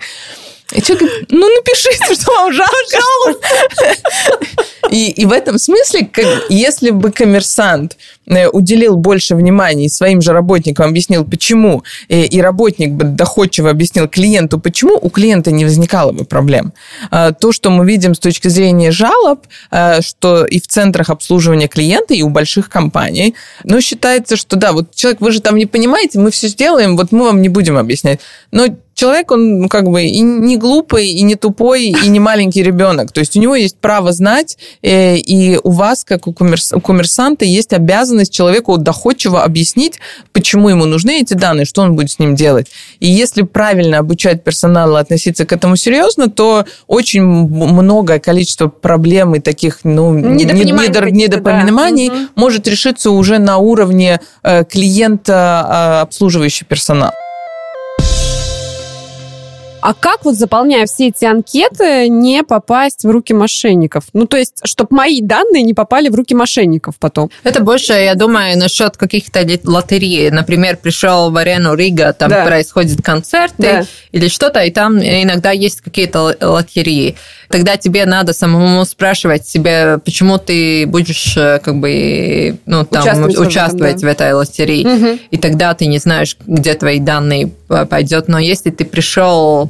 И человек говорит, ну напишите, что вам жалко. И, и в этом смысле, как, если бы коммерсант э, уделил больше внимания и своим же работникам объяснил, почему, и, э, и работник бы доходчиво объяснил клиенту, почему, у клиента не возникало бы проблем. А, то, что мы видим с точки зрения жалоб, а, что и в центрах обслуживания клиента, и у больших компаний, ну, считается, что да, вот человек, вы же там не понимаете, мы все сделаем, вот мы вам не будем объяснять. Но человек, он ну, как бы и не глупый, и не тупой, и не маленький ребенок. То есть у него есть право знать, э, и у вас, как у, коммерс, у коммерсанта, есть обязанность человеку доходчиво объяснить, почему ему нужны эти данные, что он будет с ним делать. И если правильно обучать персонал относиться к этому серьезно, то очень многое количество проблем и таких ну, недопониманий, недопониманий да. может решиться уже на уровне э, клиента, а, обслуживающий персонал. А как вот заполняя все эти анкеты не попасть в руки мошенников? Ну, то есть, чтобы мои данные не попали в руки мошенников потом. Это больше, я думаю, насчет каких-то лотерей. Например, пришел в арену Рига, там да. происходят концерты да. или что-то, и там иногда есть какие-то лотереи. Тогда тебе надо самому спрашивать себе, почему ты будешь э, как бы ну, там, участвовать, участвовать в, этом, да. в этой лотерее. Угу. И тогда ты не знаешь, где твои данные пойдет. Но если ты пришел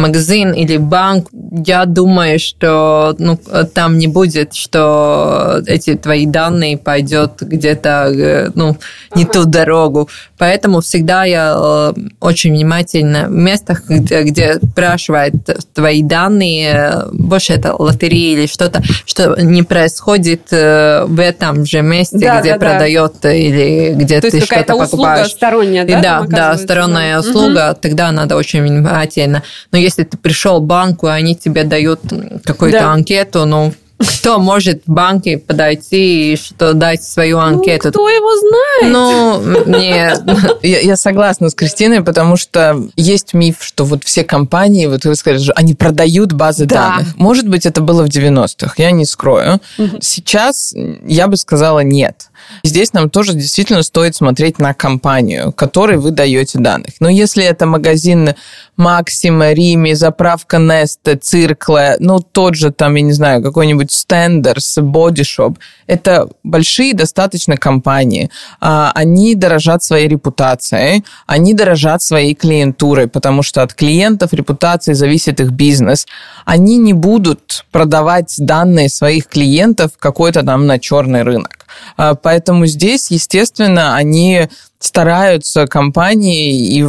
магазин или банк, я думаю, что ну, там не будет, что эти твои данные пойдет где-то э, ну, не ту дорогу. Поэтому всегда я э, очень внимательно в местах, где, где спрашивают твои данные, больше это лотерея или что-то, что не происходит э, в этом же месте, да, где да, продает да. или где То ты что-то покупаешь. сторонняя, да? Да, да, сторонняя услуга, угу. тогда надо очень внимательно. Но если ты пришел в банку, и они тебе дают какую-то да. анкету, ну, кто может банке подойти и что дать свою ну, анкету? Ну, кто его знает? Ну, нет. Я, я согласна с Кристиной, потому что есть миф, что вот все компании, вот вы сказали, они продают базы да. данных. Может быть, это было в 90-х, я не скрою. Угу. Сейчас я бы сказала нет. Здесь нам тоже действительно стоит смотреть на компанию, которой вы даете данных. Но если это магазин Максима, Рими, заправка Неста, Циркла, ну, тот же там, я не знаю, какой-нибудь Стендерс, Бодишоп, это большие достаточно компании. А, они дорожат своей репутацией, они дорожат своей клиентурой, потому что от клиентов репутации зависит их бизнес. Они не будут продавать данные своих клиентов какой-то там на черный рынок. А, поэтому здесь, естественно, они стараются компании и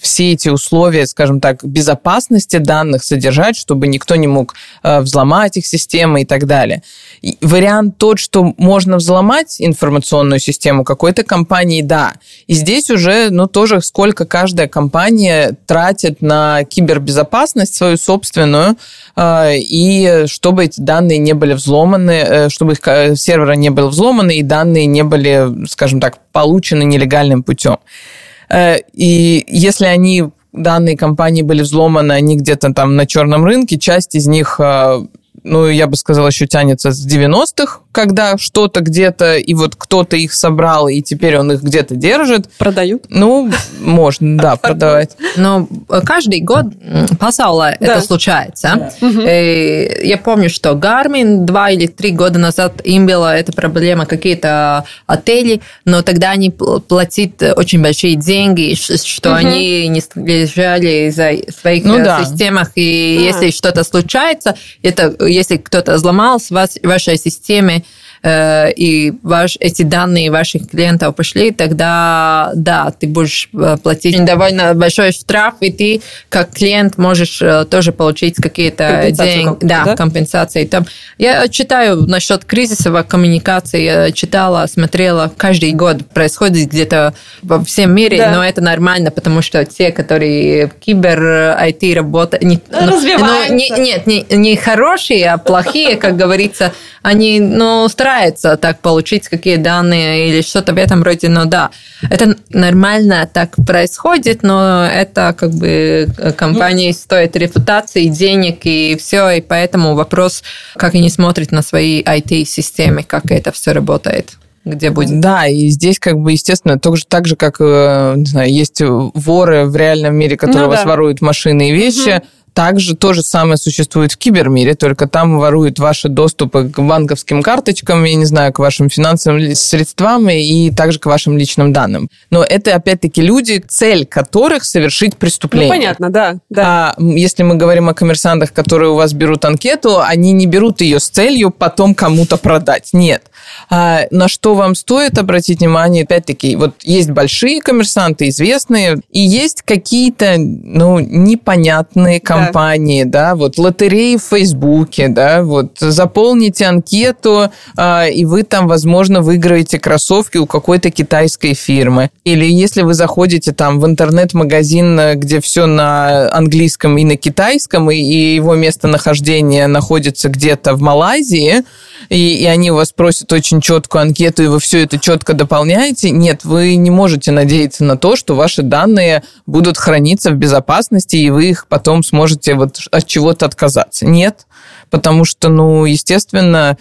все эти условия, скажем так, безопасности данных содержать, чтобы никто не мог э, взломать их системы и так далее. И вариант тот, что можно взломать информационную систему какой-то компании, да. И здесь уже, ну, тоже сколько каждая компания тратит на кибербезопасность свою собственную, э, и чтобы эти данные не были взломаны, э, чтобы их серверы не были взломаны, и данные не были, скажем так, получены нелегальным путем. Э, и если они данные компании были взломаны, они где-то там на черном рынке, часть из них э, ну, я бы сказала, еще тянется с 90-х, когда что-то где-то, и вот кто-то их собрал, и теперь он их где-то держит. Продают? Ну, можно, да, *laughs* продавать. Но каждый год пасаула это случается. Я помню, что Garmin два или три года назад им была эта проблема, какие-то отели, но тогда они платят очень большие деньги, что они не лежали за своих ну, да. системах, и если что-то случается, это если кто-то взломал в вашей системе, и ваш, эти данные ваших клиентов пошли, тогда да, ты будешь э, платить довольно большой штраф, и ты как клиент можешь э, тоже получить какие-то деньги, да, да, компенсации. Там, я читаю насчет кризисовой коммуникации, я читала, смотрела, каждый год происходит где-то во всем мире, да. но это нормально, потому что те, которые в кибер IT работают, не, ну, ну, не, нет, не, не хорошие, а плохие, как говорится, они, ну, стараются так получить какие данные или что-то в этом роде, но да, это нормально так происходит, но это как бы компании ну, стоит репутации, денег и все, и поэтому вопрос, как они смотрят на свои IT-системы, как это все работает где будет. Да, и здесь как бы, естественно, тоже так же, как, э, не знаю, есть воры в реальном мире, которые ну, да. вас воруют машины и вещи, угу также то же самое существует в кибермире, только там воруют ваши доступы к банковским карточкам, я не знаю, к вашим финансовым средствам и также к вашим личным данным. Но это, опять-таки, люди, цель которых совершить преступление. Ну, понятно, да. да. А если мы говорим о коммерсантах, которые у вас берут анкету, они не берут ее с целью потом кому-то продать. Нет. А на что вам стоит обратить внимание, опять-таки, вот есть большие коммерсанты, известные, и есть какие-то, ну, непонятные компании, компании, да. вот лотереи в Фейсбуке, да, вот заполните анкету, э, и вы там, возможно, выиграете кроссовки у какой-то китайской фирмы. Или если вы заходите там в интернет-магазин, где все на английском и на китайском, и, и его местонахождение находится где-то в Малайзии, и, и они у вас просят очень четкую анкету, и вы все это четко дополняете, нет, вы не можете надеяться на то, что ваши данные будут храниться в безопасности, и вы их потом сможете вот от чего-то отказаться. Нет, потому что, ну, естественно,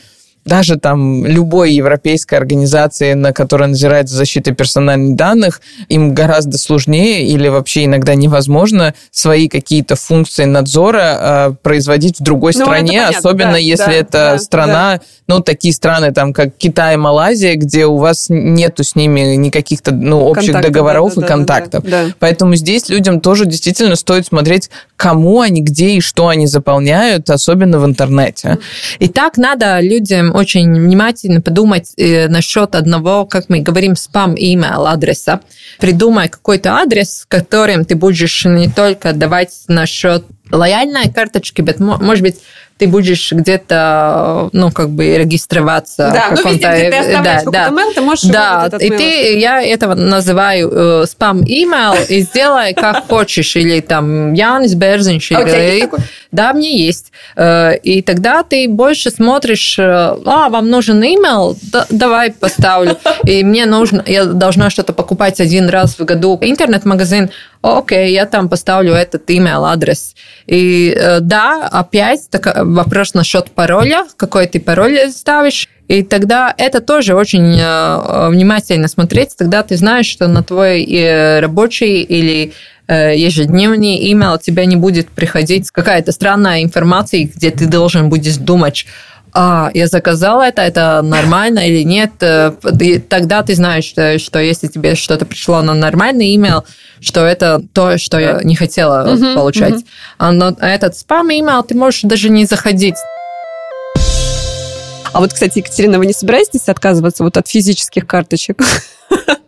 даже там любой европейской организации, на которой назирает за защитой персональных данных, им гораздо сложнее или вообще иногда невозможно свои какие-то функции надзора э, производить в другой ну, стране, особенно да, если да, это да, страна, да. ну, такие страны, там, как Китай, Малайзия, где у вас нету с ними никаких ну, общих Контакты, договоров да, и да, контактов. Да, да. Поэтому здесь людям тоже действительно стоит смотреть, кому они, где и что они заполняют, особенно в интернете. И так надо людям очень внимательно подумать э, насчет одного, как мы говорим, спам-имейл адреса. Придумай какой-то адрес, которым ты будешь не только давать насчет лояльной карточки, но, может быть, ты будешь где-то, ну, как бы регистрироваться. Да, ну, везде, где ты оставляешь да, да. mail, ты можешь Да, и ты, я этого называю э, спам-имейл, и сделай как *laughs* хочешь, или там Янис Берзинч, а или... Да, мне есть. Э, и тогда ты больше смотришь, э, а, вам нужен имейл, да, давай поставлю. *laughs* И мне нужно, я должна что-то покупать один раз в году. Интернет-магазин, окей, я там поставлю этот email адрес. И э, да, опять так, вопрос насчет пароля, какой ты пароль ставишь. И тогда это тоже очень э, внимательно смотреть, тогда ты знаешь, что на твой э, рабочий или ежедневный email тебе не будет приходить какая-то странная информация, где ты должен будешь думать, а, я заказала это, это нормально или нет, и тогда ты знаешь, что, что если тебе что-то пришло на нормальный email, что это то, что я не хотела uh-huh, получать. Uh-huh. А на этот спам-имейл ты можешь даже не заходить. А вот, кстати, Екатерина, вы не собираетесь отказываться вот от физических карточек? *laughs*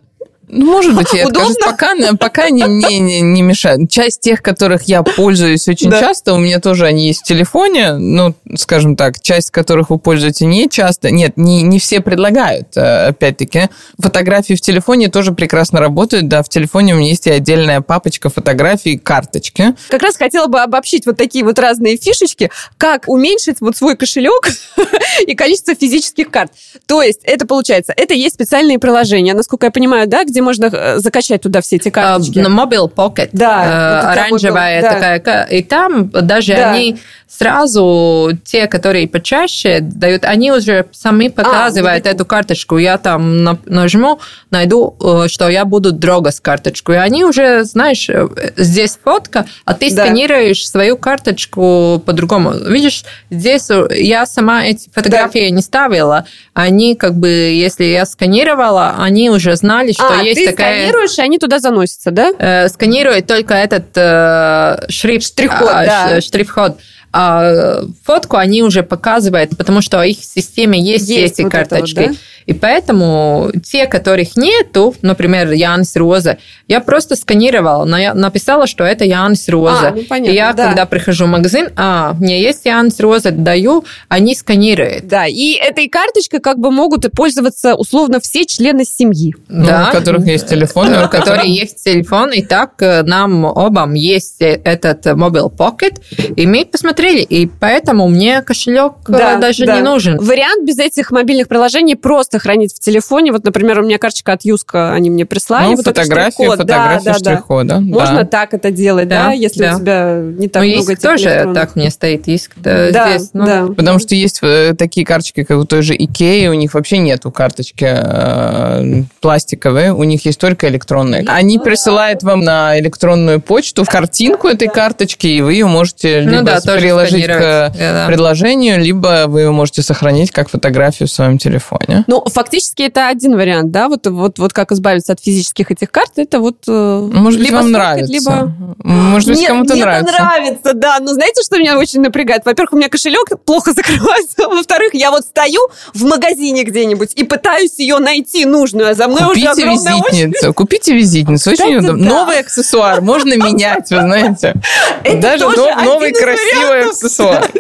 Ну, может быть, я откажусь, пока, пока они мне не, не мешают. Часть тех, которых я пользуюсь очень да. часто, у меня тоже они есть в телефоне, ну, скажем так, часть которых вы пользуетесь не часто. Нет, не, не все предлагают, э, опять-таки. Фотографии в телефоне тоже прекрасно работают, да, в телефоне у меня есть и отдельная папочка фотографий, карточки. Как раз хотела бы обобщить вот такие вот разные фишечки, как уменьшить вот свой кошелек *laughs* и количество физических карт. То есть, это получается, это есть специальные приложения, насколько я понимаю, да, где можно э, закачать туда все эти карточки? На Mobile Pocket. Да. Э, оранжевая такая. И там даже да. они сразу, те, которые почаще дают, они уже сами а, показывают а, эту карточку. Я там нажму, найду, э, что я буду дрога с карточкой. И они уже, знаешь, здесь фотка, а ты да. сканируешь свою карточку по-другому. Видишь, здесь я сама эти фотографии да. не ставила. Они как бы, если я сканировала, они уже знали, что а, есть ты такая... сканируешь, и они туда заносятся, да? Э, сканирует только этот э, шрифт. Штрих-код, а, да. Штрих-код. А фотку они уже показывают, потому что в их системе есть, есть эти вот карточки. Вот, да? И поэтому те, которых нету, например, Янис Роза, я просто сканировала, но я написала, что это Янис Роза. А, ну, понятно, и я, да. когда прихожу в магазин, а, мне есть Янис Роза, даю, они сканируют. Да, и этой карточкой как бы могут пользоваться условно все члены семьи. Ну, да. у которых есть телефон. У которых *laughs* есть телефон, и так э, нам обам есть этот Mobile Pocket, и мы посмотрели, и поэтому мне кошелек э, да, даже да. не нужен. Вариант без этих мобильных приложений просто просто хранить в телефоне. Вот, например, у меня карточка от Юска, они мне прислали. Ну, вот фотографии, фотографии да, штрих-кода. Да. Можно так это делать, да, да если да. у тебя не так ну, много есть тоже электронных. так мне стоит, есть да, здесь. Ну. Да. Потому что есть э, такие карточки, как у той же Икеи, у них вообще нету карточки э, пластиковые, у них есть только электронные. Ну они присылают вам на электронную почту в картинку этой карточки, и вы ее можете ну, либо да, приложить к да. предложению, либо вы ее можете сохранить как фотографию в своем телефоне. Ну, фактически это один вариант, да, вот, вот, вот как избавиться от физических этих карт, это вот... Э, Может быть, вам нравится. Либо... Может быть, кому-то нравится. Мне нравится, да. Но знаете, что меня очень напрягает? Во-первых, у меня кошелек плохо *laughs* закрывается. Во-вторых, я вот стою в магазине где-нибудь и пытаюсь ее найти нужную, а за мной Купите уже визитницу. Купите визитницу. Очень удобно. Новый аксессуар можно менять, вы знаете. *laughs* Даже новый красивый аксессуар.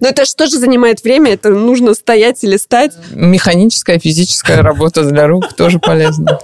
Но это что же занимает время? Это нужно стоять и листать? Механическая, физическая работа для рук тоже полезно.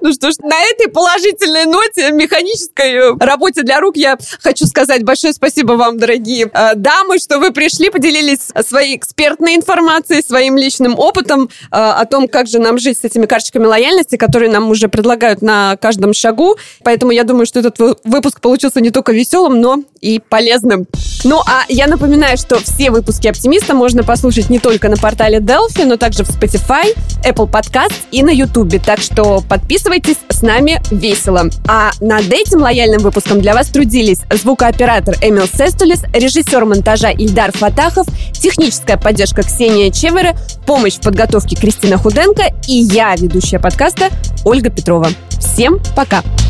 Ну что ж, на этой положительной ноте механической э, работе для рук я хочу сказать большое спасибо вам, дорогие э, дамы, что вы пришли, поделились своей экспертной информацией, своим личным опытом э, о том, как же нам жить с этими карточками лояльности, которые нам уже предлагают на каждом шагу. Поэтому я думаю, что этот выпуск получился не только веселым, но и полезным. Ну, а я напоминаю, что все выпуски «Оптимиста» можно послушать не только на портале Delphi, но также в Spotify, Apple Podcast и на YouTube. Так что подписывайтесь, с нами весело. А над этим лояльным выпуском для вас трудились звукооператор Эмил Сестулис, режиссер монтажа Ильдар Фатахов, техническая поддержка Ксения Чевера, помощь в подготовке Кристина Худенко и я, ведущая подкаста Ольга Петрова. Всем пока! Пока!